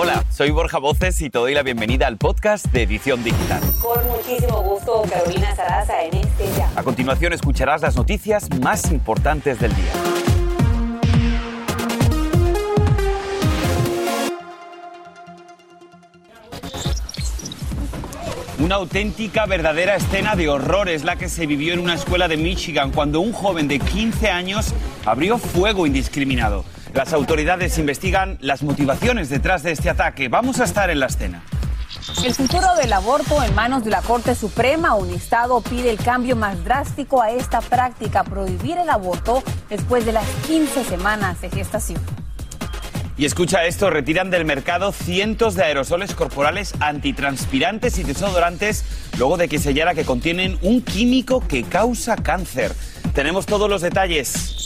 Hola, soy Borja Voces y te doy la bienvenida al podcast de Edición Digital. Con muchísimo gusto, Carolina Sarasa en este ya. A continuación escucharás las noticias más importantes del día. Una auténtica, verdadera escena de horror es la que se vivió en una escuela de Michigan cuando un joven de 15 años abrió fuego indiscriminado. Las autoridades investigan las motivaciones detrás de este ataque. Vamos a estar en la escena. El futuro del aborto en manos de la Corte Suprema, un estado pide el cambio más drástico a esta práctica, prohibir el aborto después de las 15 semanas de gestación. Y escucha esto, retiran del mercado cientos de aerosoles corporales antitranspirantes y desodorantes luego de que se hallara que contienen un químico que causa cáncer. Tenemos todos los detalles.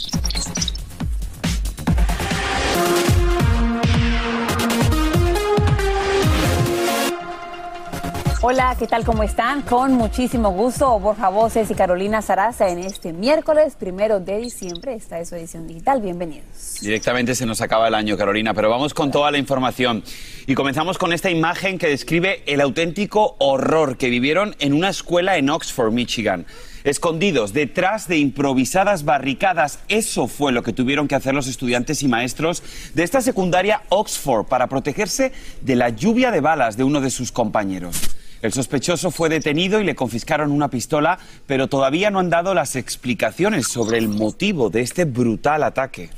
Hola, ¿qué tal? ¿Cómo están? Con muchísimo gusto, Borja Voces y Carolina Saraza en este miércoles primero de diciembre. Esta es su edición digital. Bienvenidos. Directamente se nos acaba el año, Carolina, pero vamos con toda la información. Y comenzamos con esta imagen que describe el auténtico horror que vivieron en una escuela en Oxford, Michigan. Escondidos detrás de improvisadas barricadas, eso fue lo que tuvieron que hacer los estudiantes y maestros de esta secundaria Oxford para protegerse de la lluvia de balas de uno de sus compañeros. El sospechoso fue detenido y le confiscaron una pistola, pero todavía no han dado las explicaciones sobre el motivo de este brutal ataque.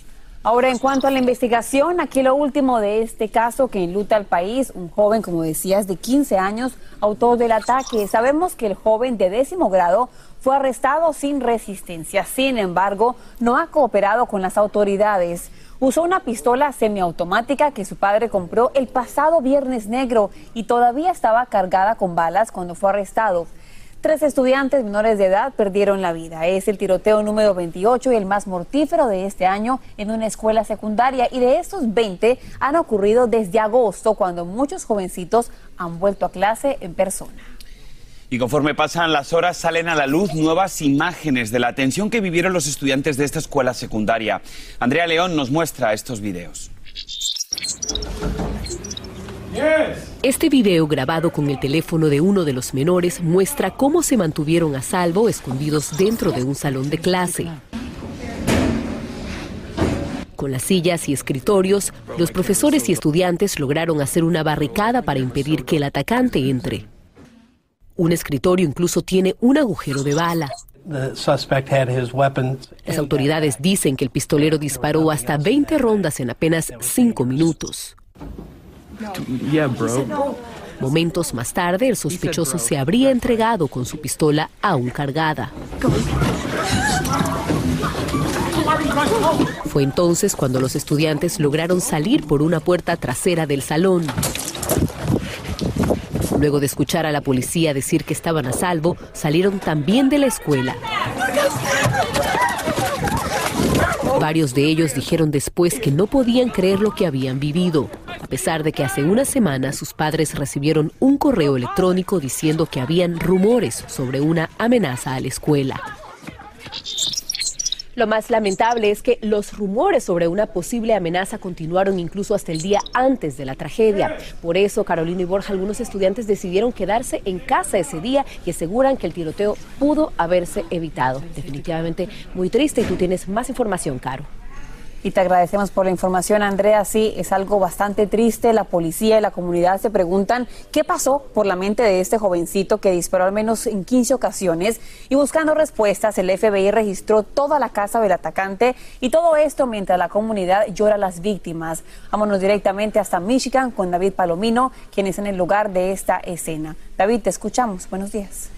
Ahora, en cuanto a la investigación, aquí lo último de este caso que enluta al país, un joven, como decías, de 15 años, autor del ataque. Sabemos que el joven de décimo grado fue arrestado sin resistencia. Sin embargo, no ha cooperado con las autoridades. Usó una pistola semiautomática que su padre compró el pasado viernes negro y todavía estaba cargada con balas cuando fue arrestado. Tres estudiantes menores de edad perdieron la vida. Es el tiroteo número 28 y el más mortífero de este año en una escuela secundaria. Y de estos 20 han ocurrido desde agosto, cuando muchos jovencitos han vuelto a clase en persona. Y conforme pasan las horas salen a la luz nuevas imágenes de la tensión que vivieron los estudiantes de esta escuela secundaria. Andrea León nos muestra estos videos. Este video grabado con el teléfono de uno de los menores muestra cómo se mantuvieron a salvo escondidos dentro de un salón de clase. Con las sillas y escritorios, los profesores y estudiantes lograron hacer una barricada para impedir que el atacante entre. Un escritorio incluso tiene un agujero de bala. Las autoridades dicen que el pistolero disparó hasta 20 rondas en apenas 5 minutos. Momentos más tarde, el sospechoso se habría entregado con su pistola aún cargada. Fue entonces cuando los estudiantes lograron salir por una puerta trasera del salón. Luego de escuchar a la policía decir que estaban a salvo, salieron también de la escuela. Varios de ellos dijeron después que no podían creer lo que habían vivido, a pesar de que hace una semana sus padres recibieron un correo electrónico diciendo que habían rumores sobre una amenaza a la escuela. Lo más lamentable es que los rumores sobre una posible amenaza continuaron incluso hasta el día antes de la tragedia. Por eso, Carolina y Borja, algunos estudiantes decidieron quedarse en casa ese día y aseguran que el tiroteo pudo haberse evitado. Definitivamente muy triste y tú tienes más información, Caro. Y te agradecemos por la información, Andrea. Sí, es algo bastante triste. La policía y la comunidad se preguntan qué pasó por la mente de este jovencito que disparó al menos en 15 ocasiones. Y buscando respuestas, el FBI registró toda la casa del atacante y todo esto mientras la comunidad llora a las víctimas. Vámonos directamente hasta Michigan con David Palomino, quien es en el lugar de esta escena. David, te escuchamos. Buenos días.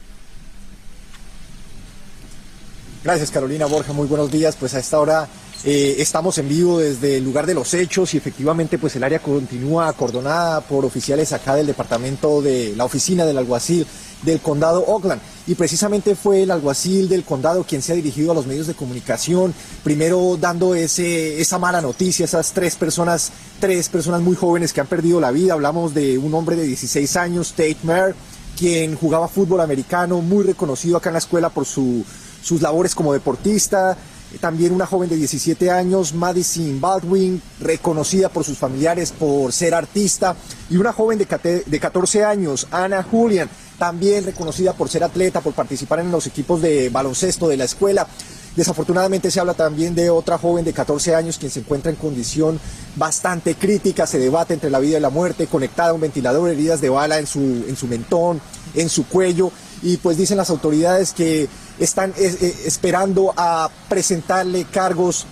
Gracias, Carolina Borja. Muy buenos días. Pues a esta hora eh, estamos en vivo desde el lugar de los hechos y efectivamente pues el área continúa acordonada por oficiales acá del departamento de la oficina del alguacil del condado Oakland. Y precisamente fue el alguacil del condado quien se ha dirigido a los medios de comunicación, primero dando ese, esa mala noticia, esas tres personas, tres personas muy jóvenes que han perdido la vida. Hablamos de un hombre de 16 años, Tate Mayer, quien jugaba fútbol americano, muy reconocido acá en la escuela por su, sus labores como deportista también una joven de 17 años, Madison Baldwin, reconocida por sus familiares por ser artista, y una joven de, de 14 años, Anna Julian, también reconocida por ser atleta, por participar en los equipos de baloncesto de la escuela. Desafortunadamente se habla también de otra joven de 14 años quien se encuentra en condición bastante crítica, se debate entre la vida y la muerte, conectada a un ventilador, heridas de bala en su, en su mentón, en su cuello, y pues dicen las autoridades que están eh, eh, esperando a presentarle cargos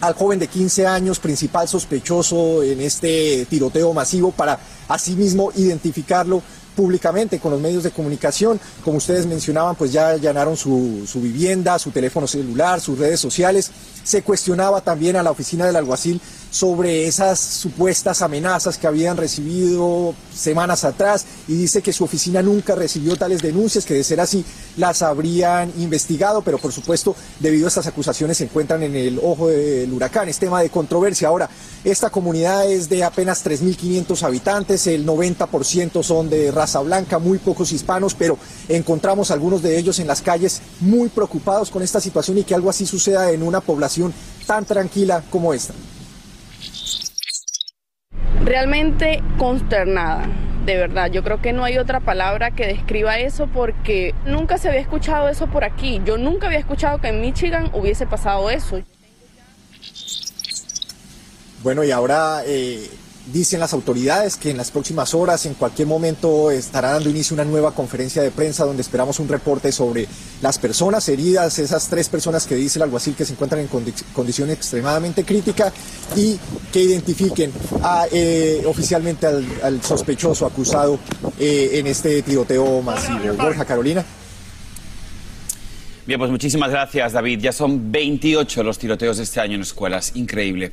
al joven de 15 años, principal sospechoso en este tiroteo masivo, para asimismo identificarlo públicamente con los medios de comunicación. Como ustedes mencionaban, pues ya allanaron su, su, vivienda, su teléfono celular, sus redes sociales. Se cuestionaba también a la oficina del alguacil sobre esas supuestas amenazas que habían recibido semanas atrás y dice que su oficina nunca recibió tales denuncias, que de ser así las habrían investigado, pero por supuesto debido a estas acusaciones se encuentran en el ojo del huracán. Es tema de controversia. Ahora, esta comunidad es de apenas 3.500 habitantes, el 90% son de raza blanca, muy pocos hispanos, pero encontramos algunos de ellos en las calles muy preocupados con esta situación y que algo así suceda en una población tan tranquila como esta realmente consternada. De verdad, yo creo que no hay otra palabra que describa eso porque nunca se había escuchado eso por aquí. Yo nunca había escuchado que en Michigan hubiese pasado eso. Bueno, y ahora eh, Dicen las autoridades que en las próximas horas, en cualquier momento, estará dando inicio una nueva conferencia de prensa donde esperamos un reporte sobre las personas heridas, esas tres personas que dice el alguacil que se encuentran en condición extremadamente crítica y que identifiquen eh, oficialmente al, sospechoso acusado eh, en este tiroteo masivo. Borja Carolina. Bien, pues muchísimas gracias, David. Ya son 28 los tiroteos de este año en escuelas. Increíble.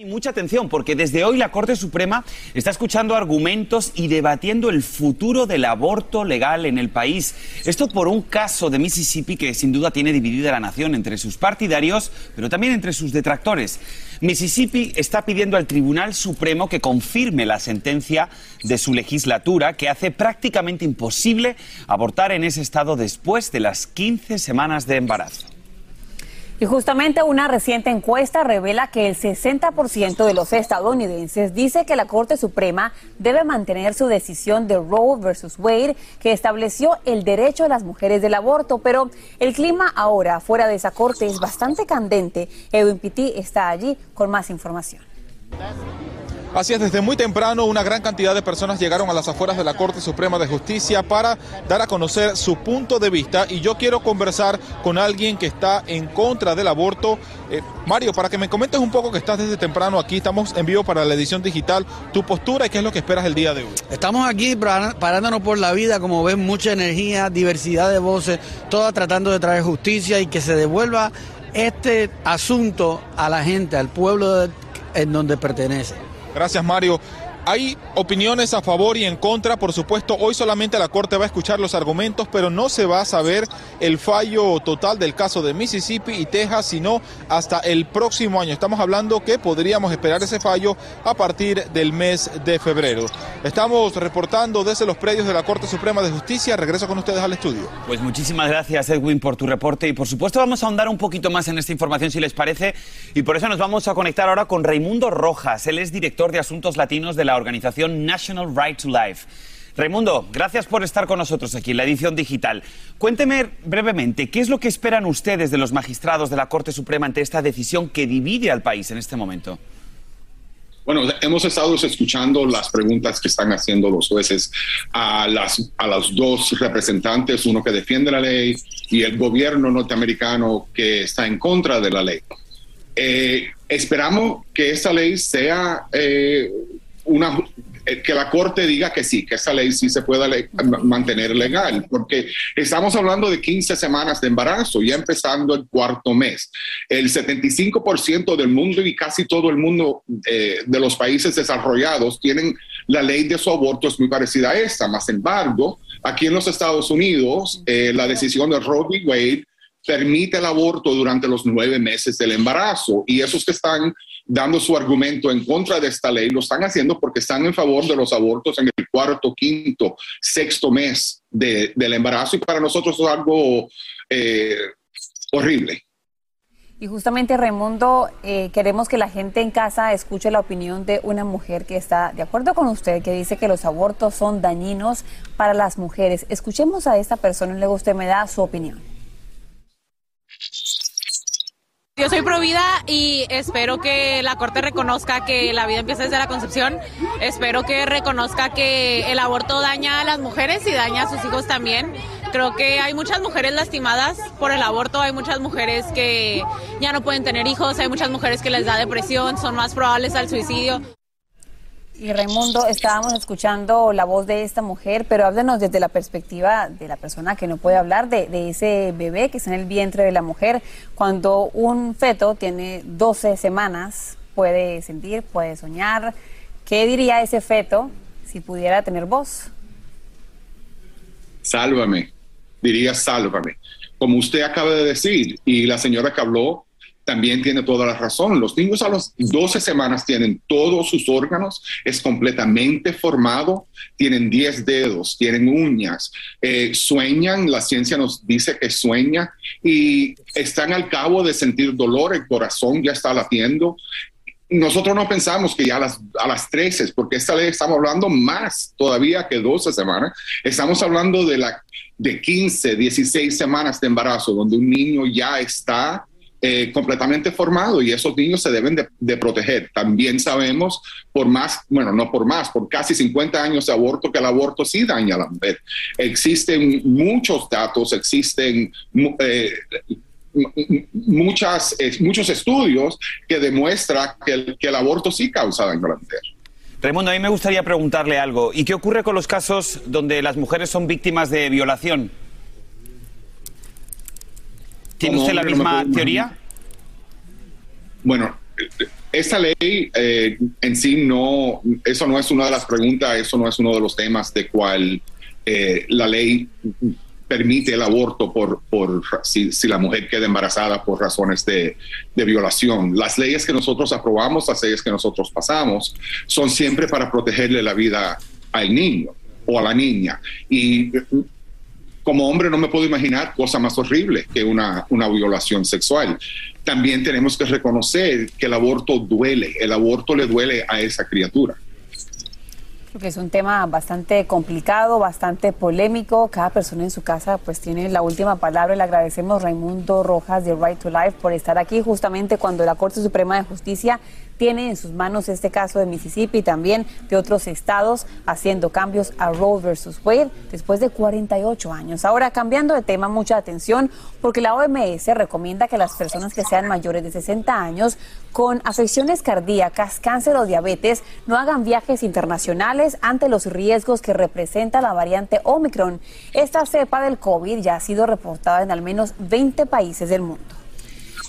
Y mucha atención, porque desde hoy la Corte Suprema está escuchando argumentos y debatiendo el futuro del aborto legal en el país. Esto por un caso de Mississippi que sin duda tiene dividida la nación entre sus partidarios, pero también entre sus detractores. Mississippi está pidiendo al Tribunal Supremo que confirme la sentencia de su legislatura que hace prácticamente imposible abortar en ese estado después de las 15 semanas de embarazo. Y justamente una reciente encuesta revela que el 60% de los estadounidenses dice que la Corte Suprema debe mantener su decisión de Roe versus Wade, que estableció el derecho de las mujeres del aborto. Pero el clima ahora fuera de esa Corte es bastante candente. Edwin Pitti está allí con más información. Así es, desde muy temprano una gran cantidad de personas llegaron a las afueras de la Corte Suprema de Justicia para dar a conocer su punto de vista y yo quiero conversar con alguien que está en contra del aborto. Eh, Mario, para que me comentes un poco que estás desde temprano aquí, estamos en vivo para la edición digital, tu postura y qué es lo que esperas el día de hoy. Estamos aquí parándonos por la vida, como ven, mucha energía, diversidad de voces, todas tratando de traer justicia y que se devuelva este asunto a la gente, al pueblo en donde pertenece. Gracias, Mario. Hay opiniones a favor y en contra, por supuesto. Hoy solamente la Corte va a escuchar los argumentos, pero no se va a saber el fallo total del caso de Mississippi y Texas, sino hasta el próximo año. Estamos hablando que podríamos esperar ese fallo a partir del mes de febrero. Estamos reportando desde los predios de la Corte Suprema de Justicia. Regreso con ustedes al estudio. Pues muchísimas gracias, Edwin, por tu reporte y por supuesto vamos a ahondar un poquito más en esta información si les parece y por eso nos vamos a conectar ahora con Raimundo Rojas. Él es director de Asuntos Latinos de la organización National Right to Life. Raimundo, gracias por estar con nosotros aquí en la edición digital. Cuénteme brevemente, ¿qué es lo que esperan ustedes de los magistrados de la Corte Suprema ante esta decisión que divide al país en este momento? Bueno, hemos estado escuchando las preguntas que están haciendo los jueces a, las, a los dos representantes, uno que defiende la ley y el gobierno norteamericano que está en contra de la ley. Eh, esperamos que esta ley sea eh, una, eh, que la Corte diga que sí, que esa ley sí se pueda mantener legal, porque estamos hablando de 15 semanas de embarazo, ya empezando el cuarto mes. El 75% del mundo y casi todo el mundo eh, de los países desarrollados tienen la ley de su aborto es muy parecida a esta, más embargo, aquí en los Estados Unidos, eh, la decisión de Roe v. Wade permite el aborto durante los nueve meses del embarazo. Y esos que están dando su argumento en contra de esta ley lo están haciendo porque están en favor de los abortos en el cuarto, quinto, sexto mes del embarazo. Y para nosotros es algo eh, horrible. Y justamente, Raimundo, eh, queremos que la gente en casa escuche la opinión de una mujer que está de acuerdo con usted, que dice que los abortos son dañinos para las mujeres. Escuchemos a esta persona y luego usted me da su opinión. Yo soy provida y espero que la Corte reconozca que la vida empieza desde la concepción. Espero que reconozca que el aborto daña a las mujeres y daña a sus hijos también. Creo que hay muchas mujeres lastimadas por el aborto, hay muchas mujeres que ya no pueden tener hijos, hay muchas mujeres que les da depresión, son más probables al suicidio. Y Raimundo, estábamos escuchando la voz de esta mujer, pero háblenos desde la perspectiva de la persona que no puede hablar, de, de, ese bebé que está en el vientre de la mujer. Cuando un feto tiene 12 semanas, puede sentir, puede soñar. ¿Qué diría ese feto si pudiera tener voz? Sálvame, diría sálvame. Como usted acaba de decir, y la señora que habló también tiene toda la razón. Los niños a las 12 semanas tienen todos sus órganos, es completamente formado, tienen 10 dedos, tienen uñas, eh, sueñan, la ciencia nos dice que sueña y están al cabo de sentir dolor, el corazón ya está latiendo. Nosotros no pensamos que ya a las, a las 13, porque esta ley estamos hablando más todavía que 12 semanas, estamos hablando de, la, de 15, 16 semanas de embarazo, donde un niño ya está eh, completamente formado y esos niños se deben de, proteger. También sabemos, por más, bueno, no por más, por casi 50 años de aborto, que el aborto sí daña a la mujer. Existen muchos datos, existen eh, muchas, muchos estudios que demuestran que el, que el aborto sí causa daño a la mujer. Raimundo, a mí me gustaría preguntarle algo. ¿Y qué ocurre con los casos donde las mujeres son víctimas de violación? ¿Tiene usted la misma teoría? Bueno, esta ley eh, en sí no, eso no es una de las preguntas, eso no es uno de los temas de cual eh, la ley permite el aborto por, por si, la mujer queda embarazada por razones de, de, violación. Las leyes que nosotros aprobamos, las leyes que nosotros pasamos, son siempre para protegerle la vida al niño o a la niña. Y como hombre no me puedo imaginar cosa más horrible que una, una violación sexual. También tenemos que reconocer que el aborto duele, el aborto le duele a esa criatura. Creo que es un tema bastante complicado, bastante polémico. Cada persona en su casa pues tiene la última palabra. Le agradecemos Raimundo Rojas de Right to Life por estar aquí justamente cuando la Corte Suprema de Justicia tiene en sus manos este caso de Mississippi y también de otros estados haciendo cambios a Roe versus Wade después de 48 años. Ahora, cambiando de tema, mucha atención porque la OMS recomienda que las personas que sean mayores de 60 años con afecciones cardíacas, cáncer o diabetes no hagan viajes internacionales ante los riesgos que representa la variante Omicron. Esta cepa del COVID ya ha sido reportada en al menos 20 países del mundo.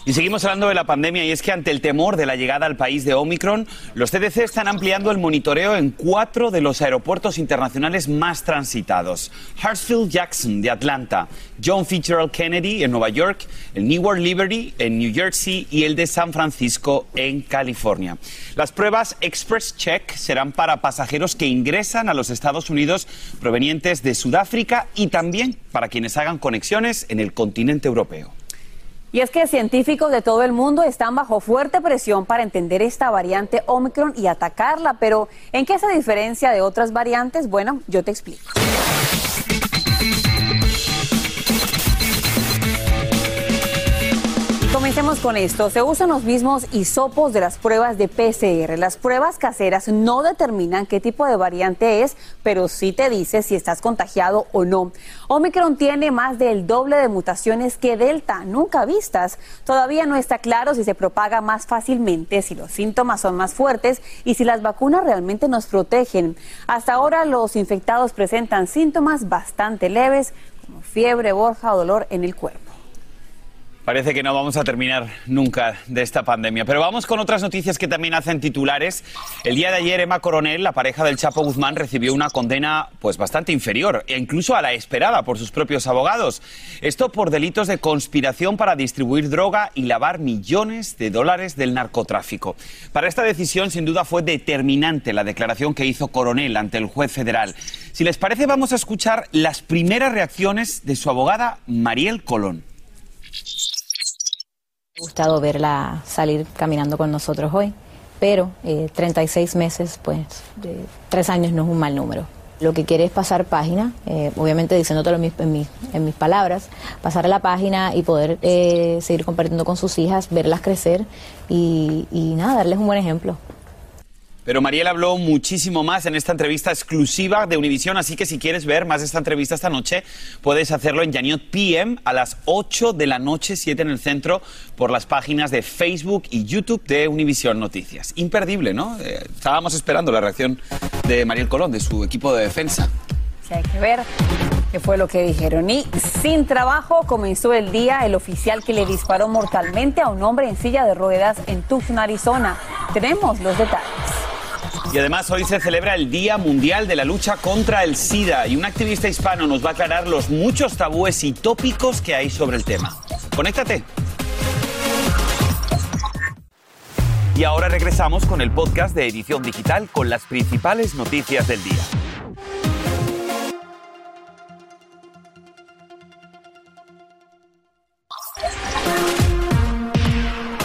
Y seguimos hablando de la pandemia y es que ante el temor de la llegada al país de Omicron, los CDC están ampliando el monitoreo en cuatro de los aeropuertos internacionales más transitados. Hartsfield Jackson de Atlanta, John Fitzgerald Kennedy en Nueva York, el Newark Liberty en New Jersey y el de San Francisco en California. Las pruebas Express Check serán para pasajeros que ingresan a los Estados Unidos provenientes de Sudáfrica y también para quienes hagan conexiones en el continente europeo. Y es que científicos de todo el mundo están bajo fuerte presión para entender esta variante Omicron y atacarla, pero ¿en qué se diferencia de otras variantes? Bueno, yo te explico. Comencemos con esto. Se usan los mismos hisopos de las pruebas de PCR. Las pruebas caseras no determinan qué tipo de variante es, pero sí te dice si estás contagiado o no. Omicron tiene más del doble de mutaciones que Delta, nunca vistas. Todavía no está claro si se propaga más fácilmente, si los síntomas son más fuertes y si las vacunas realmente nos protegen. Hasta ahora los infectados presentan síntomas bastante leves, como fiebre, borja o dolor en el cuerpo. Parece que no vamos a terminar nunca de esta pandemia. Pero vamos con otras noticias que también hacen titulares. El día de ayer, Emma Coronel, la pareja del Chapo Guzmán, recibió una condena pues bastante inferior, e incluso a la esperada por sus propios abogados. Esto por delitos de conspiración para distribuir droga y lavar millones de dólares del narcotráfico. Para esta decisión, sin duda, fue determinante la declaración que hizo Coronel ante el juez federal. Si les parece, vamos a escuchar las primeras reacciones de su abogada Mariel Colón gustado verla salir caminando con nosotros hoy, pero 36 eh, meses, pues de, tres años no es un mal número. Lo que quiere es pasar página, eh, obviamente diciéndolo en mis, en, mis, palabras, pasar la página y poder eh, seguir compartiendo con sus hijas, verlas crecer y, y nada, darles un buen ejemplo. Pero Mariel habló muchísimo más en esta entrevista exclusiva de Univisión, así que si quieres ver más de esta entrevista esta noche, puedes hacerlo en Yaniot PM a las 8 de la noche, 7 en el centro, por las páginas de Facebook y YouTube de Univisión Noticias. Imperdible, ¿no? Eh, estábamos esperando la reacción de Mariel Colón, de su equipo de defensa. Sí, hay que ver qué fue lo que dijeron. Y sin trabajo comenzó el día el oficial que le disparó mortalmente a un hombre en silla de ruedas en Tucson, Arizona. Tenemos los detalles. Y además hoy se celebra el Día Mundial de la Lucha contra el SIDA y un activista hispano nos va a aclarar los muchos tabúes y tópicos que hay sobre el tema. Conéctate. Y ahora regresamos con el podcast de Edición Digital con las principales noticias del día.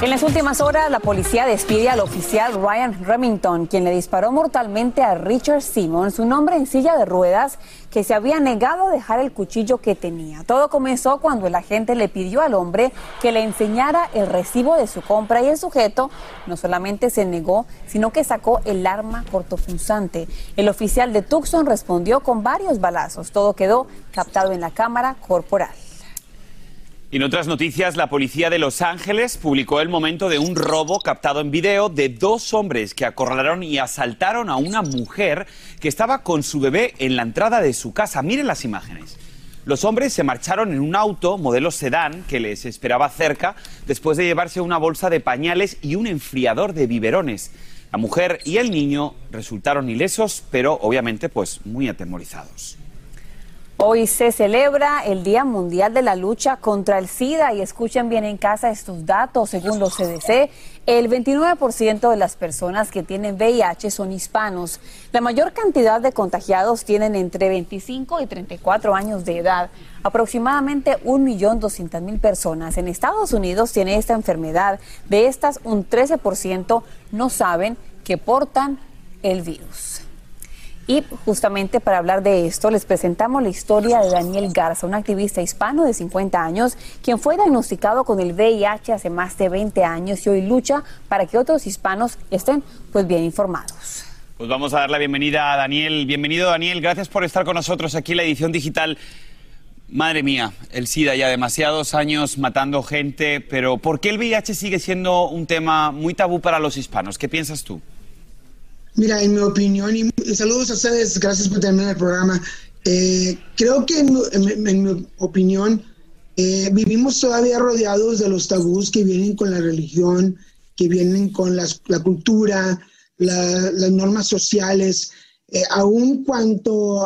En las últimas horas, la policía despide al oficial Ryan Remington, quien le disparó mortalmente a Richard Simmons, un hombre en silla de ruedas que se había negado a dejar el cuchillo que tenía. Todo comenzó cuando el agente le pidió al hombre que le enseñara el recibo de su compra y el sujeto no solamente se negó, sino que sacó el arma cortopunzante. El oficial de Tucson respondió con varios balazos. Todo quedó captado en la cámara corporal. Y en otras noticias, la policía de Los Ángeles publicó el momento de un robo captado en video de dos hombres que acorralaron y asaltaron a una mujer que estaba con su bebé en la entrada de su casa. Miren las imágenes. Los hombres se marcharon en un auto modelo sedán que les esperaba cerca después de llevarse una bolsa de pañales y un enfriador de biberones. La mujer y el niño resultaron ilesos, pero obviamente pues muy atemorizados. Hoy se celebra el Día Mundial de la Lucha contra el SIDA y escuchen bien en casa estos datos. Según los CDC, el 29% de las personas que tienen VIH son hispanos. La mayor cantidad de contagiados tienen entre 25 y 34 años de edad. Aproximadamente 1.200.000 personas en Estados Unidos tienen esta enfermedad. De estas, un 13% no saben que portan el virus. Y justamente para hablar de esto, les presentamos la historia de Daniel Garza, un activista hispano de 50 años, quien fue diagnosticado con el VIH hace más de 20 años y hoy lucha para que otros hispanos estén pues bien informados. Pues vamos a dar la bienvenida a Daniel. Bienvenido Daniel, gracias por estar con nosotros aquí en la edición digital. Madre mía, el SIDA ya demasiados años matando gente, pero ¿por qué el VIH sigue siendo un tema muy tabú para los hispanos? ¿Qué piensas tú? Mira, en mi opinión, y saludos a ustedes, gracias por terminar el programa. Eh, creo que en, mi opinión, eh, vivimos todavía rodeados de los tabús que vienen con la religión, que vienen con la cultura, las normas sociales. Eh, aun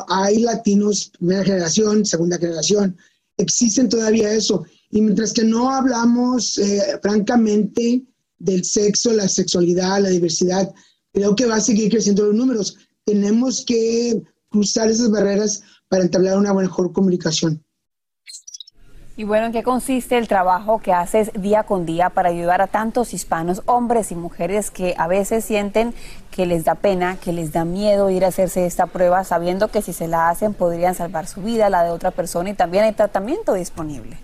hay latinos, primera generación, segunda generación, existen todavía eso. Y mientras que no hablamos francamente del sexo, la sexualidad, la diversidad, creo que va a seguir creciendo los números. Tenemos que cruzar esas barreras para entablar una mejor comunicación. Y bueno, ¿en qué consiste el trabajo que haces día con día para ayudar a tantos hispanos, hombres y mujeres que a veces sienten que les da pena, que les da miedo ir a hacerse esta prueba, sabiendo que si se la hacen podrían salvar su vida, la de otra persona y también hay tratamiento disponible?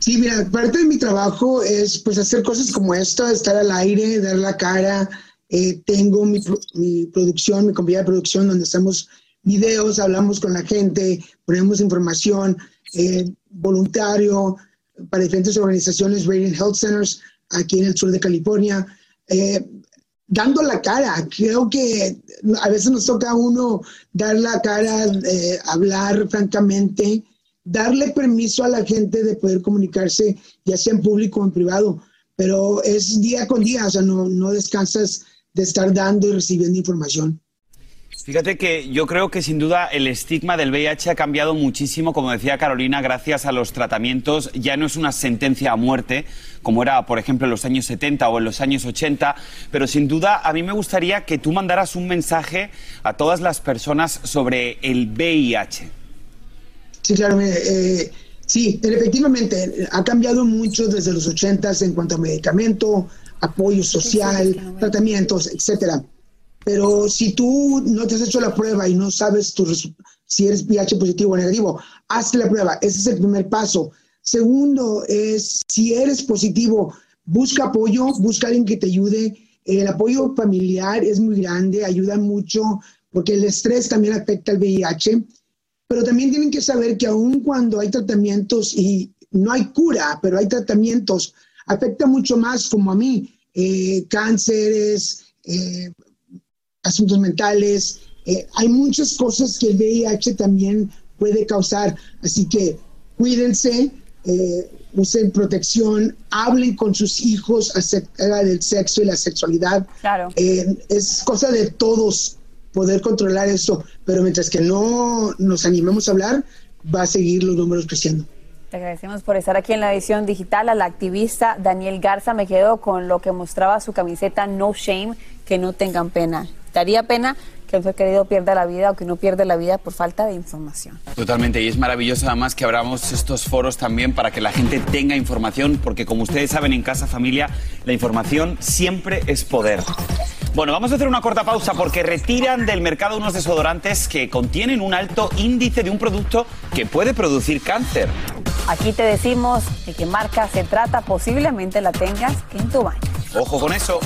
Sí, mira, parte de mi trabajo es pues hacer cosas como esto, estar al aire, dar la cara, eh, tengo mi, producción, mi compañía de producción, donde hacemos videos, hablamos con la gente, ponemos información, eh, voluntario para diferentes organizaciones, Radiant Health Centers, aquí en el sur de California, eh, dando la cara. Creo que a veces nos toca a uno dar la cara, hablar francamente darle permiso a la gente de poder comunicarse, ya sea en público o en privado, pero es día con día, o sea, no, no descansas de estar dando y recibiendo información. Fíjate que yo creo que sin duda el estigma del VIH ha cambiado muchísimo, como decía Carolina, gracias a los tratamientos. Ya no es una sentencia a muerte, como era, por ejemplo, en los años 70 o en los años 80, pero sin duda a mí me gustaría que tú mandaras un mensaje a todas las personas sobre el VIH. Sí, claro, eh, sí, efectivamente, ha cambiado mucho desde los 80 en cuanto a medicamento, apoyo social, tratamientos, etcétera. Pero si tú no te has hecho la prueba y no sabes tu si eres VIH positivo o negativo, hazte la prueba. Ese es el primer paso. Segundo es, si eres positivo, busca apoyo, busca alguien que te ayude. El apoyo familiar es muy grande, ayuda mucho, porque el estrés también afecta al VIH. Pero también tienen que saber que aun cuando hay tratamientos y no hay cura, pero hay tratamientos, afecta mucho más como a mí, eh, cánceres, eh, asuntos mentales. Eh, hay muchas cosas que el VIH también puede causar. Así que cuídense, eh, usen protección, hablen con sus hijos acerca del sexo y la sexualidad. Claro. Es cosa de todos poder controlar eso, pero mientras que no nos animemos a hablar, va a seguir los números creciendo. Te agradecemos por estar aquí en la edición digital. A la activista Daniel Garza me quedo con lo que mostraba su camiseta No Shame, que no tengan pena daría pena que un ser querido pierda la vida o que no pierda la vida por falta de información. Totalmente, y es maravilloso además que abramos estos foros también para que la gente tenga información, porque como ustedes saben en Casa Familia, la información siempre es poder. Bueno, vamos a hacer una corta pausa porque retiran del mercado unos desodorantes que contienen un alto índice de un producto que puede producir cáncer. Aquí te decimos de qué marca se trata, posiblemente la tengas en tu baño. Ojo con eso.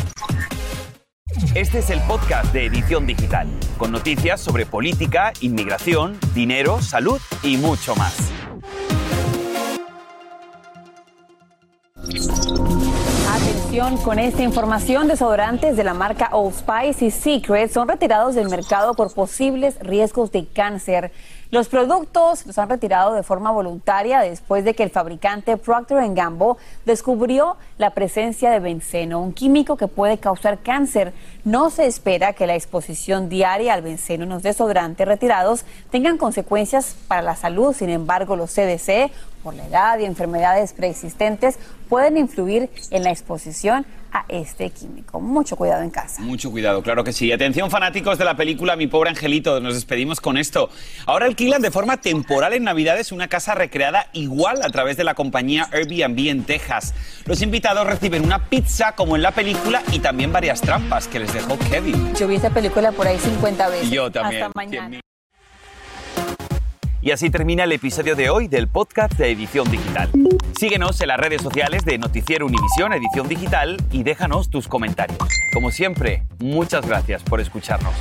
Este es el podcast de Edición Digital, con noticias sobre política, inmigración, dinero, salud y mucho más. Atención con esta información, desodorantes de la marca Old Spice y Secret son retirados del mercado por posibles riesgos de cáncer. Los productos los han retirado de forma voluntaria después de que el fabricante Procter Gamble descubrió la presencia de benceno, un químico que puede causar cáncer. No se espera que la exposición diaria al benceno en los desodorantes retirados tengan consecuencias para la salud. Sin embargo, los CDC, por la edad y enfermedades preexistentes, pueden influir en la exposición a este químico. Mucho cuidado en casa. Mucho cuidado, claro que sí. Atención fanáticos de la película Mi pobre angelito, nos despedimos con esto. Ahora alquilan de forma temporal en Navidades una casa recreada igual a través de la compañía Airbnb en Texas. Los invitados reciben una pizza como en la película y también varias trampas que les dejó Kevin. Yo vi esta película por ahí 50 veces. yo también. Hasta mañana. Y así termina el episodio de hoy del podcast de Edición Digital. Síguenos en las redes sociales de Noticiero Univisión Edición Digital y déjanos tus comentarios. Como siempre, muchas gracias por escucharnos.